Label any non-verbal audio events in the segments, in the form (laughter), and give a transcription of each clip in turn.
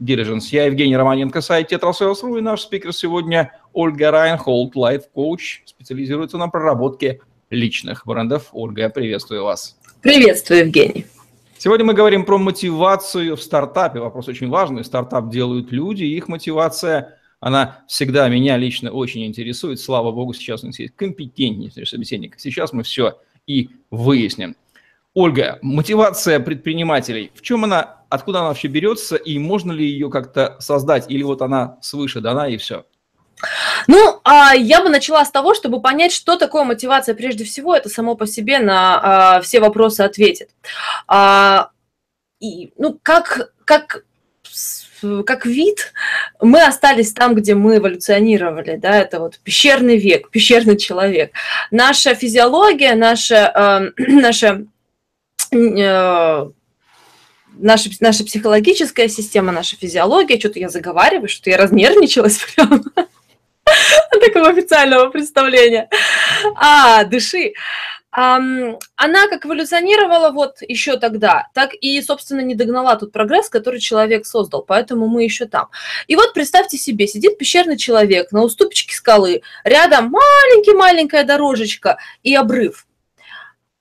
Diligence. Я Евгений Романенко, сайт Tetrasales.ru, и наш спикер сегодня Ольга Райнхолдт, лайф-коуч, специализируется на проработке личных брендов. Ольга, приветствую вас. Приветствую, Евгений. Сегодня мы говорим про мотивацию в стартапе. Вопрос очень важный. Стартап делают люди, их мотивация, она всегда меня лично очень интересует. Слава богу, сейчас у нас есть компетентнейший собеседник. Сейчас мы все и выясним. Ольга, мотивация предпринимателей, в чем она, откуда она вообще берется, и можно ли ее как-то создать, или вот она свыше дана и все? Ну, а я бы начала с того, чтобы понять, что такое мотивация. Прежде всего, это само по себе на а, все вопросы ответит. А, и, ну, как, как как вид, мы остались там, где мы эволюционировали, да, это вот пещерный век, пещерный человек. Наша физиология, наша, э, (clears throat) наша наша, наша психологическая система, наша физиология, что-то я заговариваю, что я разнервничалась (laughs) прям такого официального представления. А, дыши. Она как эволюционировала вот еще тогда, так и, собственно, не догнала тот прогресс, который человек создал, поэтому мы еще там. И вот представьте себе, сидит пещерный человек на уступчике скалы, рядом маленький-маленькая дорожечка и обрыв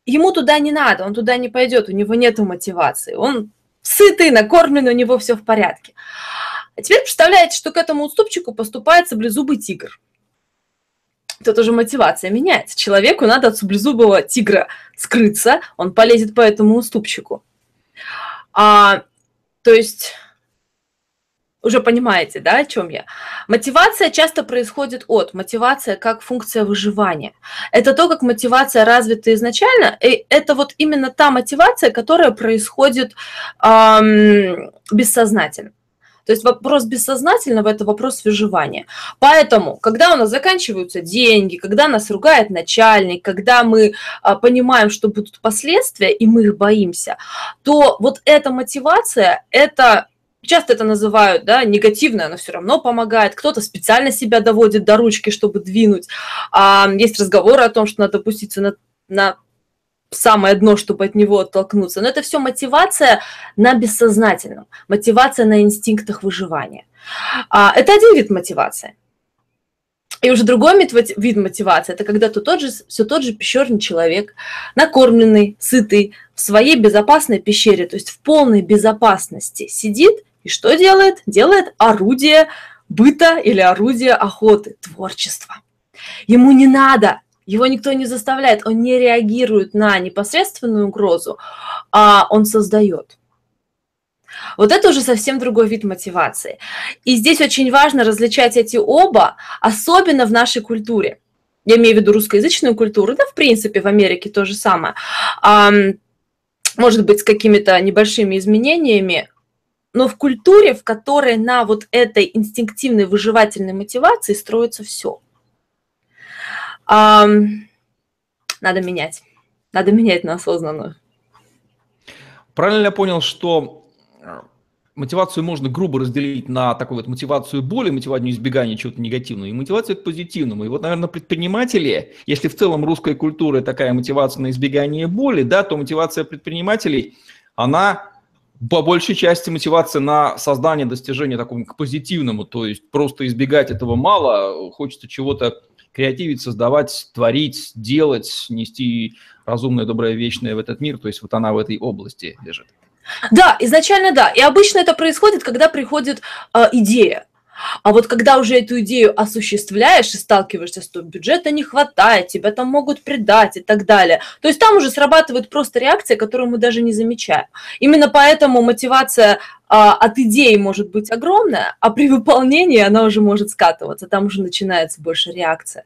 ему туда не надо, он туда не пойдет, у него нет мотивации, он сытый, накормленный, у него все в порядке. А теперь представляете, что к этому уступчику поступает саблезубый тигр. Тут уже мотивация меняется. Человеку надо от саблезубого тигра скрыться, он полезет по этому уступчику. А, то есть уже понимаете, да, о чем я? Мотивация часто происходит от. Мотивация как функция выживания. Это то, как мотивация развита изначально. И это вот именно та мотивация, которая происходит эм, бессознательно. То есть вопрос бессознательного – это вопрос выживания. Поэтому, когда у нас заканчиваются деньги, когда нас ругает начальник, когда мы а, понимаем, что будут последствия, и мы их боимся, то вот эта мотивация – это часто это называют, да, негативное, но все равно помогает. Кто-то специально себя доводит до ручки, чтобы двинуть. А, есть разговоры о том, что надо опуститься на, на самое дно, чтобы от него оттолкнуться. Но это все мотивация на бессознательном, мотивация на инстинктах выживания. А, это один вид мотивации. И уже другой вид мотивации – это когда то тот же, все тот же пещерный человек, накормленный, сытый, в своей безопасной пещере, то есть в полной безопасности сидит и что делает? Делает орудие быта или орудие охоты, творчество. Ему не надо, его никто не заставляет, он не реагирует на непосредственную угрозу, а он создает. Вот это уже совсем другой вид мотивации. И здесь очень важно различать эти оба, особенно в нашей культуре. Я имею в виду русскоязычную культуру, да, в принципе, в Америке то же самое. Может быть, с какими-то небольшими изменениями, но в культуре, в которой на вот этой инстинктивной выживательной мотивации строится все. А, надо менять. Надо менять на осознанную. Правильно я понял, что э, мотивацию можно грубо разделить на такую вот мотивацию боли, мотивацию избегания чего-то негативного, и мотивацию к позитивному. И вот, наверное, предприниматели, если в целом русская культура такая мотивация на избегание боли, да, то мотивация предпринимателей, она по большей части мотивация на создание достижения такому к позитивному, то есть просто избегать этого мало, хочется чего-то креативить, создавать, творить, делать, нести разумное, доброе, вечное в этот мир, то есть вот она в этой области лежит. Да, изначально да. И обычно это происходит, когда приходит э, идея. А вот когда уже эту идею осуществляешь и сталкиваешься с том, бюджета не хватает, тебя там могут предать и так далее, то есть там уже срабатывает просто реакция, которую мы даже не замечаем. Именно поэтому мотивация а, от идеи может быть огромная, а при выполнении она уже может скатываться, там уже начинается больше реакция.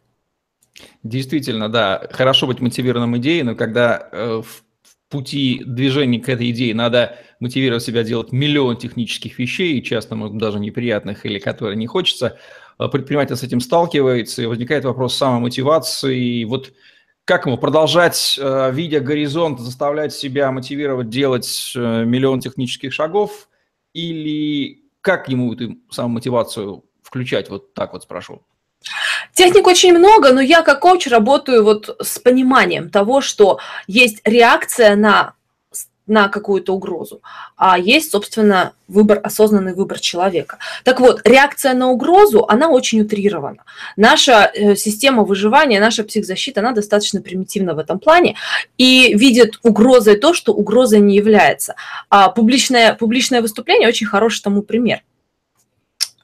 Действительно, да, хорошо быть мотивированным идеей, но когда э, в пути движения к этой идее надо мотивировать себя делать миллион технических вещей, часто, может, даже неприятных или которые не хочется, предприниматель с этим сталкивается, и возникает вопрос самомотивации. Вот как ему продолжать, э, видя горизонт, заставлять себя мотивировать делать э, миллион технических шагов, или как ему эту самомотивацию включать? Вот так вот спрошу. Техник очень много, но я как коуч работаю вот с пониманием того, что есть реакция на на какую-то угрозу, а есть, собственно, выбор, осознанный выбор человека. Так вот, реакция на угрозу, она очень утрирована. Наша э, система выживания, наша психзащита, она достаточно примитивна в этом плане и видит угрозой то, что угрозой не является. А публичное, публичное выступление очень хороший тому пример.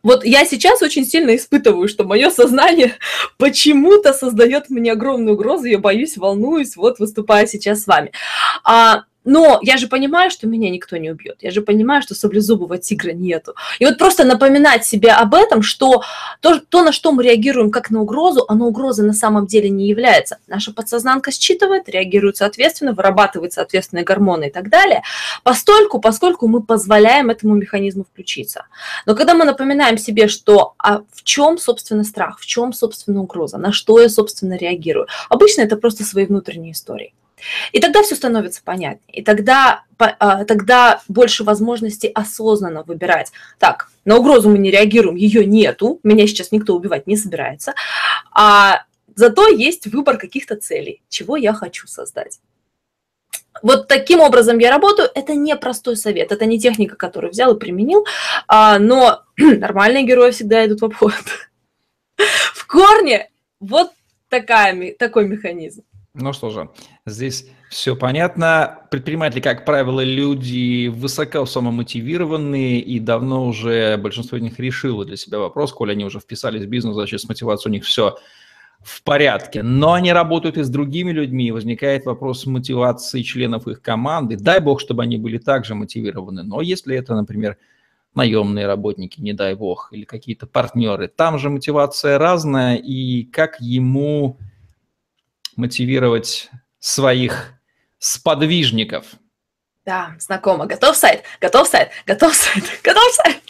Вот я сейчас очень сильно испытываю, что мое сознание (laughs) почему-то создает мне огромную угрозу, я боюсь, волнуюсь, вот выступая сейчас с вами. А но я же понимаю, что меня никто не убьет. Я же понимаю, что саблезубого тигра нету. И вот просто напоминать себе об этом, что то, то, на что мы реагируем как на угрозу, оно угрозой на самом деле не является. Наша подсознанка считывает, реагирует соответственно, вырабатывает соответственные гормоны и так далее, постольку, поскольку мы позволяем этому механизму включиться. Но когда мы напоминаем себе, что а в чем, собственно, страх, в чем, собственно, угроза, на что я, собственно, реагирую, обычно это просто свои внутренние истории. И тогда все становится понятнее. И тогда, а, тогда больше возможностей осознанно выбирать. Так, на угрозу мы не реагируем, ее нету, меня сейчас никто убивать не собирается. А зато есть выбор каких-то целей, чего я хочу создать. Вот таким образом я работаю. Это не простой совет, это не техника, которую взял и применил, а, но (clears throat) нормальные герои всегда идут в обход. (laughs) В корне вот такая, такой механизм. Ну что же, здесь все понятно. Предприниматели, как правило, люди высоко самомотивированные, и давно уже большинство из них решило для себя вопрос, коли они уже вписались в бизнес, значит, с мотивацией у них все в порядке. Но они работают и с другими людьми, и возникает вопрос мотивации членов их команды. Дай бог, чтобы они были также мотивированы. Но если это, например, наемные работники, не дай бог, или какие-то партнеры, там же мотивация разная, и как ему мотивировать своих сподвижников. Да, знакомо. Готов сайт, готов сайт, готов сайт, (laughs) готов сайт.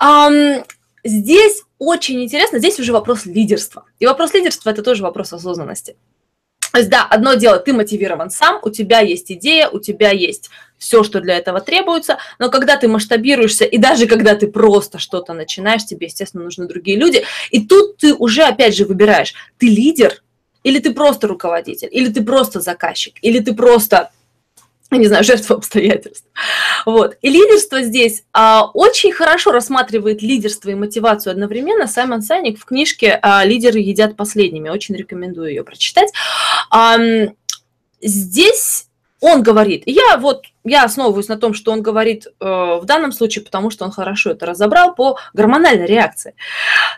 Um, здесь очень интересно, здесь уже вопрос лидерства. И вопрос лидерства – это тоже вопрос осознанности. То есть, да, одно дело, ты мотивирован сам, у тебя есть идея, у тебя есть все, что для этого требуется, но когда ты масштабируешься, и даже когда ты просто что-то начинаешь, тебе, естественно, нужны другие люди, и тут ты уже, опять же, выбираешь, ты лидер или ты просто руководитель, или ты просто заказчик, или ты просто не знаю, жертва обстоятельств. Вот. И лидерство здесь а, очень хорошо рассматривает лидерство и мотивацию одновременно. Саймон Сайник в книжке а, «Лидеры едят последними». Очень рекомендую ее прочитать. А, здесь он говорит, я вот я основываюсь на том, что он говорит э, в данном случае, потому что он хорошо это разобрал по гормональной реакции.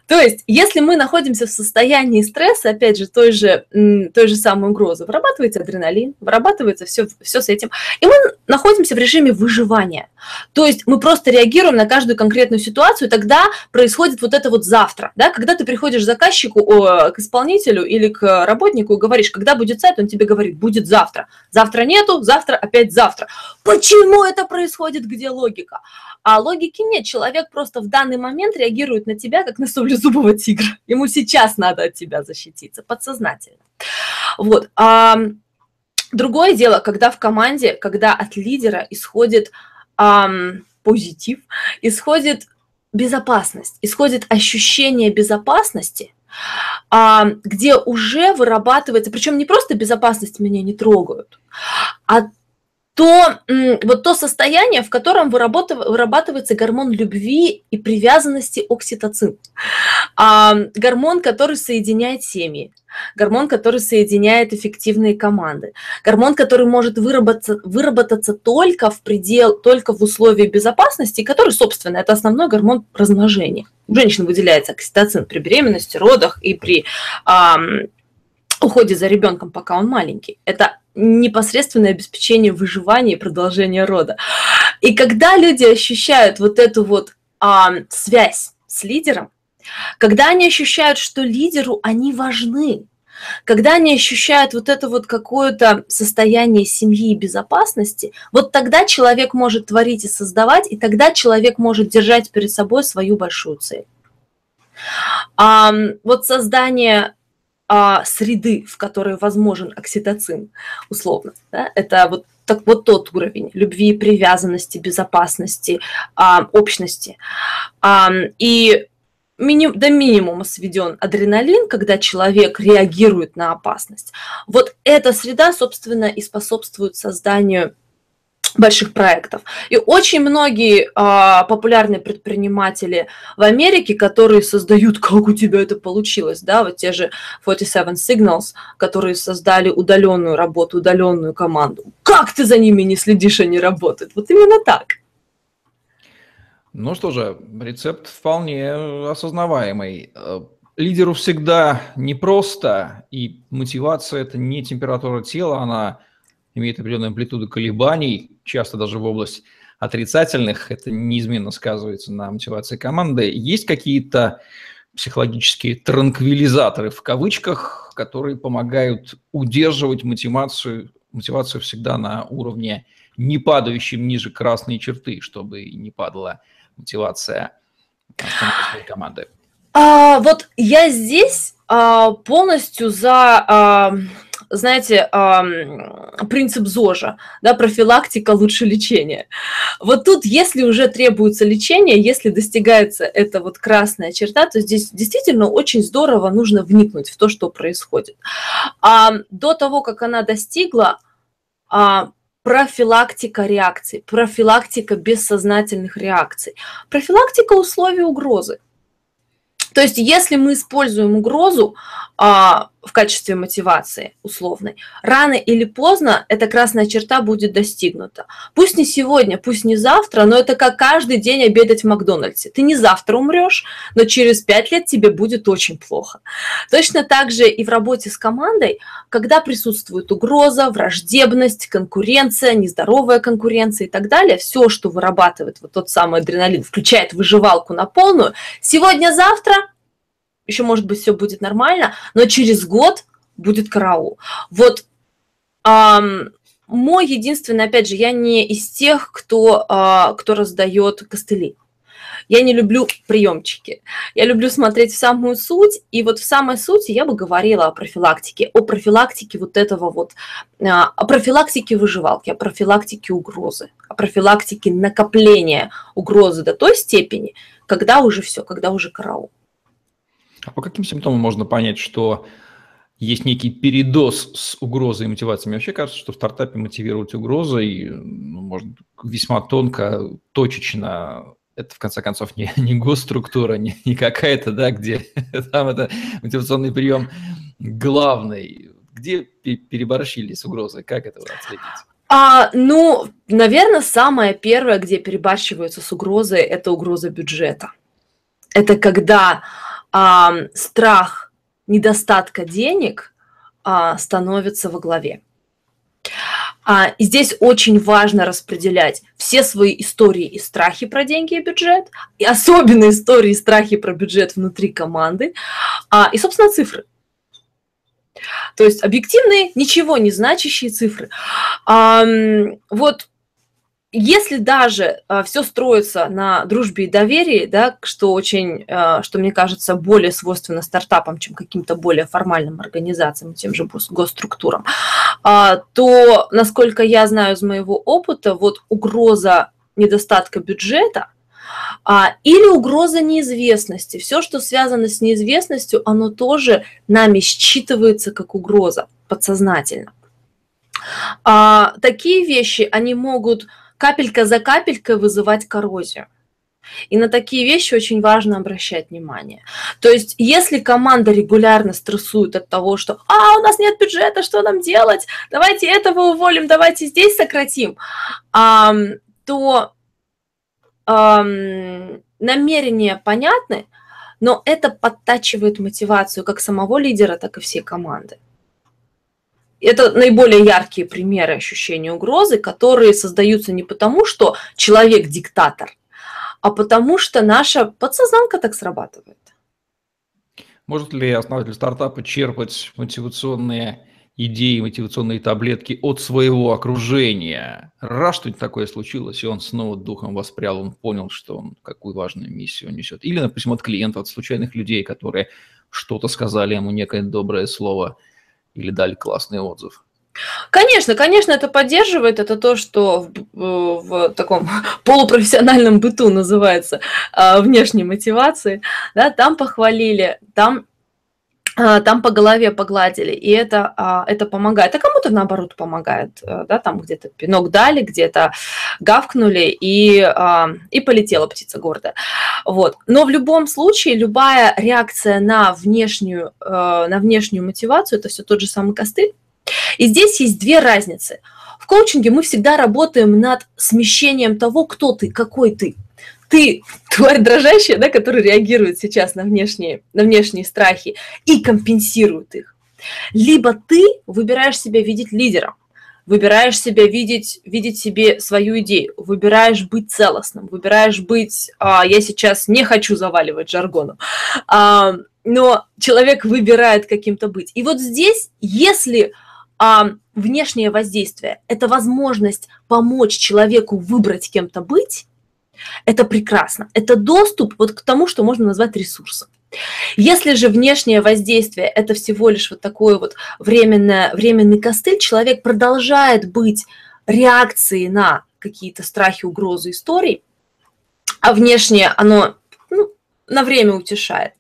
То есть, если мы находимся в состоянии стресса, опять же, той же, той же самой угрозы, вырабатывается адреналин, вырабатывается все, все с этим, и мы находимся в режиме выживания. То есть мы просто реагируем на каждую конкретную ситуацию, и тогда происходит вот это вот завтра, да, когда ты приходишь к заказчику, к исполнителю или к работнику говоришь, когда будет сайт, он тебе говорит, будет завтра. Завтра нету, завтра опять завтра Почему это происходит? Где логика? А логики нет. Человек просто в данный момент реагирует на тебя, как на саблезубого тигра. Ему сейчас надо от тебя защититься, подсознательно. Вот. А, другое дело, когда в команде, когда от лидера исходит а, позитив, исходит безопасность, исходит ощущение безопасности, а, где уже вырабатывается, причем не просто безопасность меня не трогают, а то вот то состояние, в котором вырабатывается гормон любви и привязанности окситоцин, а, гормон, который соединяет семьи, гормон, который соединяет эффективные команды, гормон, который может выработаться, выработаться только в предел, только в условии безопасности, который, собственно, это основной гормон размножения. У женщин выделяется окситоцин при беременности, родах и при а, уходе за ребенком, пока он маленький. Это непосредственное обеспечение выживания и продолжения рода. И когда люди ощущают вот эту вот а, связь с лидером, когда они ощущают, что лидеру они важны, когда они ощущают вот это вот какое-то состояние семьи и безопасности, вот тогда человек может творить и создавать, и тогда человек может держать перед собой свою большую цель. А, вот создание а, среды, в которой возможен окситоцин, условно, да, это вот так вот тот уровень любви, привязанности, безопасности, а, общности. А, и миним, до минимума сведен адреналин, когда человек реагирует на опасность. Вот эта среда, собственно, и способствует созданию больших проектов. И очень многие а, популярные предприниматели в Америке, которые создают, (laughs) как у тебя это получилось, да, вот те же 47 Signals, которые создали удаленную работу, удаленную команду. Как ты за ними не следишь, они работают? Вот именно так. Ну что же, рецепт вполне осознаваемый. Э, лидеру всегда непросто, и мотивация – это не температура тела, она имеет определенную амплитуду колебаний, часто даже в область отрицательных, это неизменно сказывается на мотивации команды. Есть какие-то психологические транквилизаторы в кавычках, которые помогают удерживать мотивацию, мотивацию всегда на уровне не падающем ниже красной черты, чтобы не падала мотивация команды. А, вот я здесь а, полностью за а, знаете, принцип ЗОЖа, да, профилактика лучше лечения. Вот тут, если уже требуется лечение, если достигается эта вот красная черта, то здесь действительно очень здорово нужно вникнуть в то, что происходит. А до того, как она достигла, а, профилактика реакций, профилактика бессознательных реакций, профилактика условий угрозы. То есть, если мы используем угрозу, в качестве мотивации условной, рано или поздно эта красная черта будет достигнута. Пусть не сегодня, пусть не завтра, но это как каждый день обедать в Макдональдсе. Ты не завтра умрешь, но через пять лет тебе будет очень плохо. Точно так же и в работе с командой, когда присутствует угроза, враждебность, конкуренция, нездоровая конкуренция и так далее, все, что вырабатывает вот тот самый адреналин, включает выживалку на полную, сегодня-завтра еще, может быть, все будет нормально, но через год будет караул. Вот эм, мой единственный, опять же, я не из тех, кто, э, кто раздает костыли. Я не люблю приемчики. Я люблю смотреть в самую суть. И вот в самой сути я бы говорила о профилактике, о профилактике вот этого вот, а, о профилактике выживалки, о профилактике угрозы, о профилактике накопления угрозы до той степени, когда уже все, когда уже караул. А по каким симптомам можно понять, что есть некий передоз с угрозой и мотивацией? Мне вообще кажется, что в стартапе мотивировать угрозой ну, можно весьма тонко, точечно. Это, в конце концов, не, (laughs) не госструктура, не, не какая-то, да, где (laughs) там это мотивационный прием главный. Где переборщили с угрозой? Как это отследить? А, ну, наверное, самое первое, где перебарщиваются с угрозой, это угроза бюджета. Это когда а, страх недостатка денег а, становится во главе. А, и здесь очень важно распределять все свои истории и страхи про деньги и бюджет, и особенно истории и страхи про бюджет внутри команды, а, и, собственно, цифры. То есть объективные, ничего не значащие цифры. А, вот если даже э, а, все строится на дружбе и доверии, да, что очень, э, что мне кажется, более свойственно стартапам, чем каким-то более формальным организациям, тем же госструктурам, э, то, насколько я знаю из моего опыта, вот угроза недостатка бюджета а, или угроза неизвестности. Все, что связано с неизвестностью, оно тоже нами считывается как угроза подсознательно. А, такие вещи, они могут капелька за капелькой вызывать коррозию. И на такие вещи очень важно обращать внимание. То есть, если команда регулярно стрессует от того, что «А, у нас нет бюджета, что нам делать? Давайте этого уволим, давайте здесь сократим», то намерения понятны, но это подтачивает мотивацию как самого лидера, так и всей команды это наиболее яркие примеры ощущения угрозы, которые создаются не потому, что человек диктатор, а потому что наша подсознанка так срабатывает. Может ли основатель стартапа черпать мотивационные идеи, мотивационные таблетки от своего окружения. Раз что-нибудь такое случилось, и он снова духом воспрял, он понял, что он какую важную миссию несет. Или, допустим, от клиентов, от случайных людей, которые что-то сказали ему некое доброе слово или дали классный отзыв. Конечно, конечно, это поддерживает. Это то, что в, в, в таком (laughs) полупрофессиональном быту называется а, внешней мотивацией. Да, там похвалили, там там по голове погладили, и это, а, это помогает. А кому-то, наоборот, помогает. Э, да, там где-то пинок дали, где-то гавкнули, и, а, и полетела птица гордая. Вот. Но в любом случае, любая реакция на внешнюю, э, на внешнюю мотивацию, это все тот же самый костыль. И здесь есть две разницы. В коучинге мы всегда работаем над смещением того, кто ты, какой ты – ты (laughs) тварь дрожащая, да, которая реагирует сейчас на внешние, на внешние страхи и компенсирует их. Либо ты выбираешь себя видеть лидером, выбираешь себя видеть, видеть себе свою идею, выбираешь быть целостным, выбираешь быть, а, я сейчас не хочу заваливать жаргоном, а, но человек выбирает каким-то быть. И вот здесь, если а, внешнее воздействие – это возможность помочь человеку выбрать кем-то быть, это прекрасно. Это доступ вот к тому, что можно назвать ресурсом. Если же внешнее воздействие – это всего лишь вот такой вот временное, временный костыль, человек продолжает быть реакцией на какие-то страхи, угрозы, истории, а внешнее оно ну, на время утешает,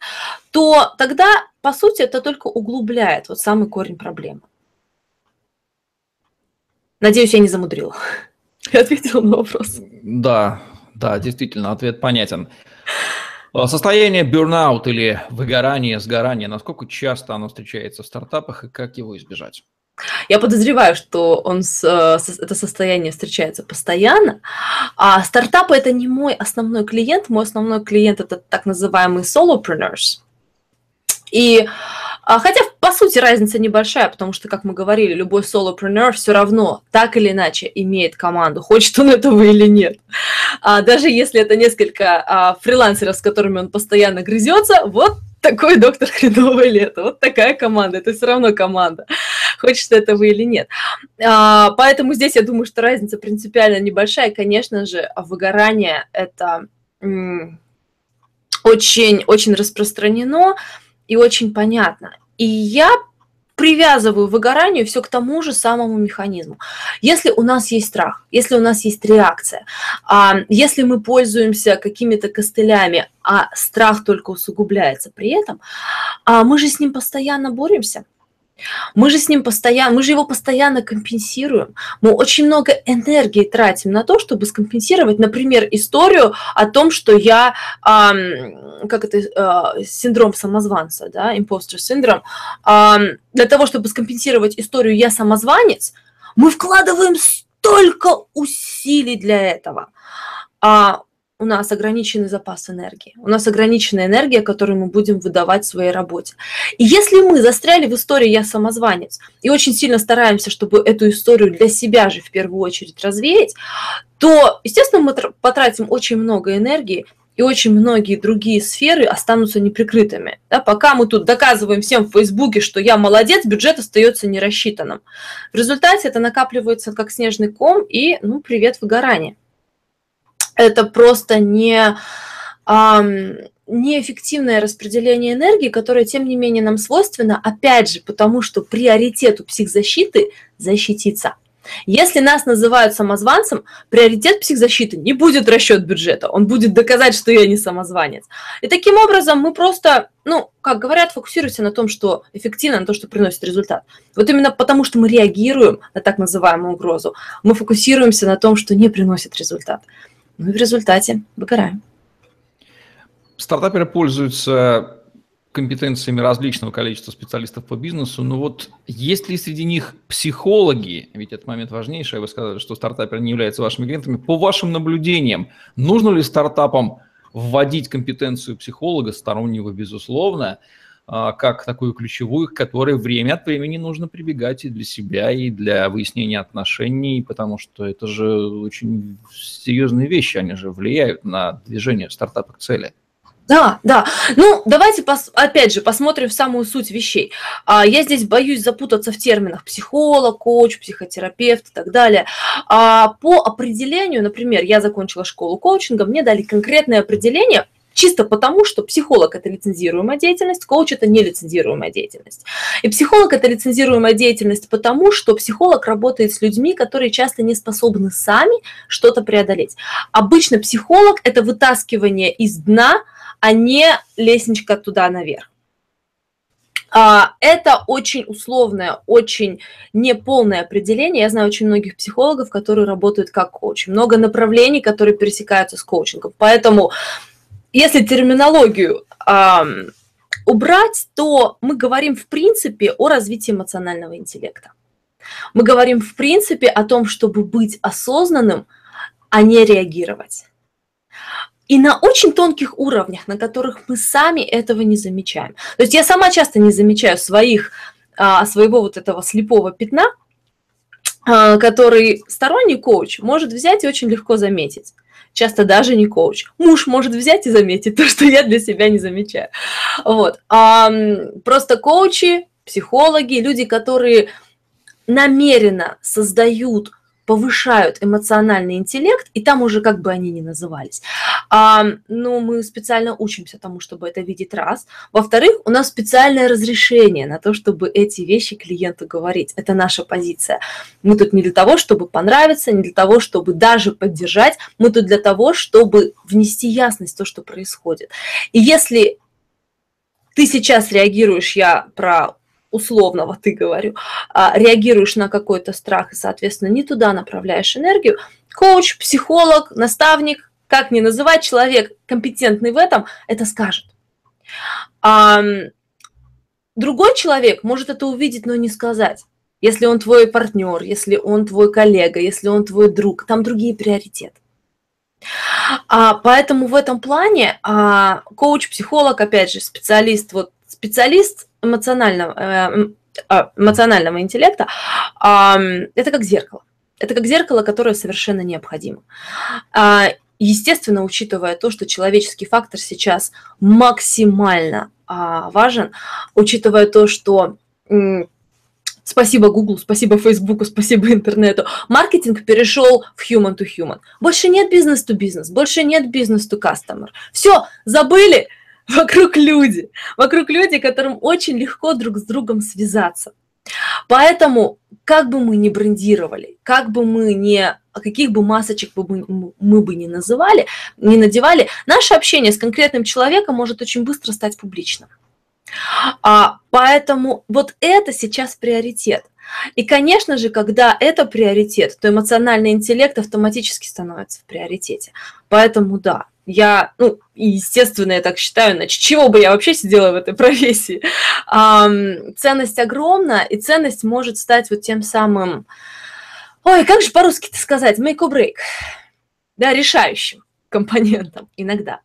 то тогда, по сути, это только углубляет вот самый корень проблемы. Надеюсь, я не замудрила. (laughs) Я ответила на вопрос. Да, да, действительно, ответ понятен. А, состояние burnout или выгорание, сгорание, насколько часто оно встречается в стартапах и как его избежать? Я подозреваю, что он с, э, это состояние встречается постоянно. А стартапы это не мой основной клиент. Мой основной клиент это так называемые solopreneurs. И а, хотя, по сути, разница небольшая, потому что, как мы говорили, любой солопreneur все равно так или иначе имеет команду, хочет он этого или нет. А даже если это несколько а, фрилансеров, с которыми он постоянно грызется, вот такой доктор хреновое лето, вот такая команда, это все равно команда, хочет этого или нет. А, поэтому здесь я думаю, что разница принципиально небольшая. Конечно же, выгорание это очень, очень распространено и очень понятно. И я привязываю выгоранию все к тому же самому механизму. Если у нас есть страх, если у нас есть реакция, а, если мы пользуемся какими-то костылями, а страх только усугубляется при этом, а мы же с ним постоянно боремся – мы же с ним постоянно, мы же его постоянно компенсируем. Мы очень много энергии тратим на то, чтобы скомпенсировать, например, историю о том, что я, эм, как это, э, синдром самозванца, да, imposter синдром, эм, для того, чтобы скомпенсировать историю «я самозванец», мы вкладываем столько усилий для этого. А у нас ограниченный запас энергии, у нас ограниченная энергия, которую мы будем выдавать в своей работе. И если мы застряли в истории «я самозванец» и очень сильно стараемся, чтобы эту историю для себя же в первую очередь развеять, то, естественно, мы потратим очень много энергии, и очень многие другие сферы останутся неприкрытыми. Да, пока мы тут доказываем всем в Фейсбуке, что я молодец, бюджет остается нерассчитанным. В результате это накапливается как снежный ком и, ну, привет, выгорание это просто не, неэффективное распределение энергии, которое, тем не менее, нам свойственно, опять же, потому что приоритет у психзащиты – защититься. Если нас называют самозванцем, приоритет психзащиты не будет расчет бюджета, он будет доказать, что я не самозванец. И таким образом мы просто, ну, как говорят, фокусируемся на том, что эффективно, на то, что приносит результат. Вот именно потому, что мы реагируем на так называемую угрозу, мы фокусируемся на том, что не приносит результат. Ну и в результате выгораем. Стартаперы пользуются компетенциями различного количества специалистов по бизнесу, но вот есть ли среди них психологи, ведь этот момент важнейший, вы сказали, что стартаперы не являются вашими клиентами, по вашим наблюдениям, нужно ли стартапам вводить компетенцию психолога, стороннего, безусловно, как такую ключевую, к которой время от времени нужно прибегать и для себя, и для выяснения отношений, потому что это же очень серьезные вещи, они же влияют на движение стартапа к цели. Да, да. Ну, давайте пос, опять же посмотрим в самую суть вещей. А, я здесь боюсь запутаться в терминах психолог, коуч, психотерапевт и так далее. А, по определению, например, я закончила школу коучинга, мне дали конкретное определение – Чисто потому, что психолог – это лицензируемая деятельность, коуч – это нелицензируемая деятельность. И психолог – это лицензируемая деятельность потому, что психолог работает с людьми, которые часто не способны сами что-то преодолеть. Обычно психолог – это вытаскивание из дна, а не лестничка туда наверх. А, это очень условное, очень неполное определение. Я знаю очень многих психологов, которые работают как коуч. Много направлений, которые пересекаются с коучингом. Поэтому если терминологию э, убрать, то мы говорим в принципе о развитии эмоционального интеллекта. Мы говорим в принципе о том, чтобы быть осознанным, а не реагировать. И на очень тонких уровнях, на которых мы сами этого не замечаем. То есть я сама часто не замечаю своих, а, своего вот этого слепого пятна, а, который сторонний коуч может взять и очень легко заметить часто даже не коуч. Муж может взять и заметить то, что я для себя не замечаю. Вот. А, просто коучи, психологи, люди, которые намеренно создают повышают эмоциональный интеллект, и там уже как бы они ни назывались. А, ну, мы специально учимся тому, чтобы это видеть раз. Во-вторых, у нас специальное разрешение на то, чтобы эти вещи клиенту говорить. Это наша позиция. Мы тут не для того, чтобы понравиться, не для того, чтобы даже поддержать. Мы тут для того, чтобы внести ясность в то, что происходит. И если ты сейчас реагируешь, я про условного ты говорю, а, реагируешь на какой-то страх и, соответственно, не туда направляешь энергию, коуч, психолог, наставник, как ни называть, человек компетентный в этом, это скажет. Другой человек может это увидеть, но не сказать. Если он твой партнер, если он твой коллега, если он твой друг, там другие приоритеты. А, поэтому в этом плане а, коуч, психолог, опять же, специалист, вот специалист эмоционального, э, а, эмоционального интеллекта, это как зеркало. Это как зеркало, которое совершенно необходимо. А, естественно, учитывая то, что человеческий фактор сейчас максимально а, важен, учитывая то, что спасибо Google, спасибо Facebook, спасибо интернету, маркетинг перешел в human to human. Больше нет бизнес to бизнес, больше нет бизнес to customer. Все, забыли, (laughs) вокруг люди, вокруг люди, которым очень легко друг с другом связаться. Поэтому, как бы мы ни брендировали, как бы мы не, каких бы масочек бы мы, мы бы не называли, не надевали, наше общение с конкретным человеком может очень быстро стать публичным. А, поэтому вот это сейчас приоритет. И, конечно же, когда это приоритет, то эмоциональный интеллект автоматически становится в приоритете. Поэтому да, я, ну, естественно, я так считаю, иначе чего бы я вообще сидела в этой (laughs) профессии. Um, ценность огромна, и ценность может стать вот тем самым, ой, как же по-русски это сказать, make or break, да, решающим (laughs) компонентом иногда.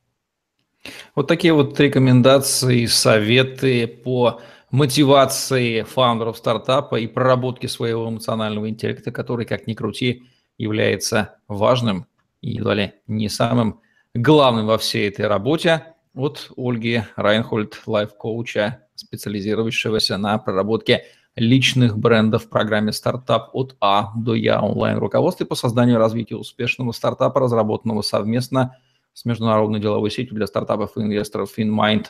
Вот такие вот рекомендации, советы по мотивации фаундеров стартапа и проработки своего эмоционального интеллекта, который, как ни крути, является важным и едва ли не самым главным во всей этой работе от Ольги Райнхольд, лайф-коуча, специализирующегося на проработке личных брендов в программе «Стартап от А до Я» онлайн-руководстве по созданию и развитию успешного стартапа, разработанного совместно с международной деловой сетью для стартапов и инвесторов FinMind.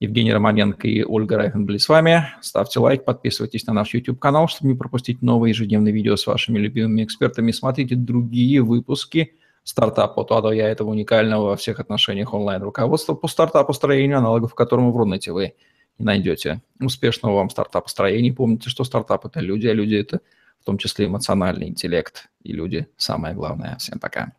Евгений Романенко и Ольга Райхен были с вами. Ставьте лайк, подписывайтесь на наш YouTube-канал, чтобы не пропустить новые ежедневные видео с вашими любимыми экспертами. Смотрите другие выпуски – стартап от А Я этого уникального во всех отношениях онлайн-руководства по стартапостроению, аналогов которому в Рунете вы не найдете. Успешного вам стартапостроения. Помните, что стартап – это люди, а люди – это в том числе эмоциональный интеллект. И люди – самое главное. Всем пока.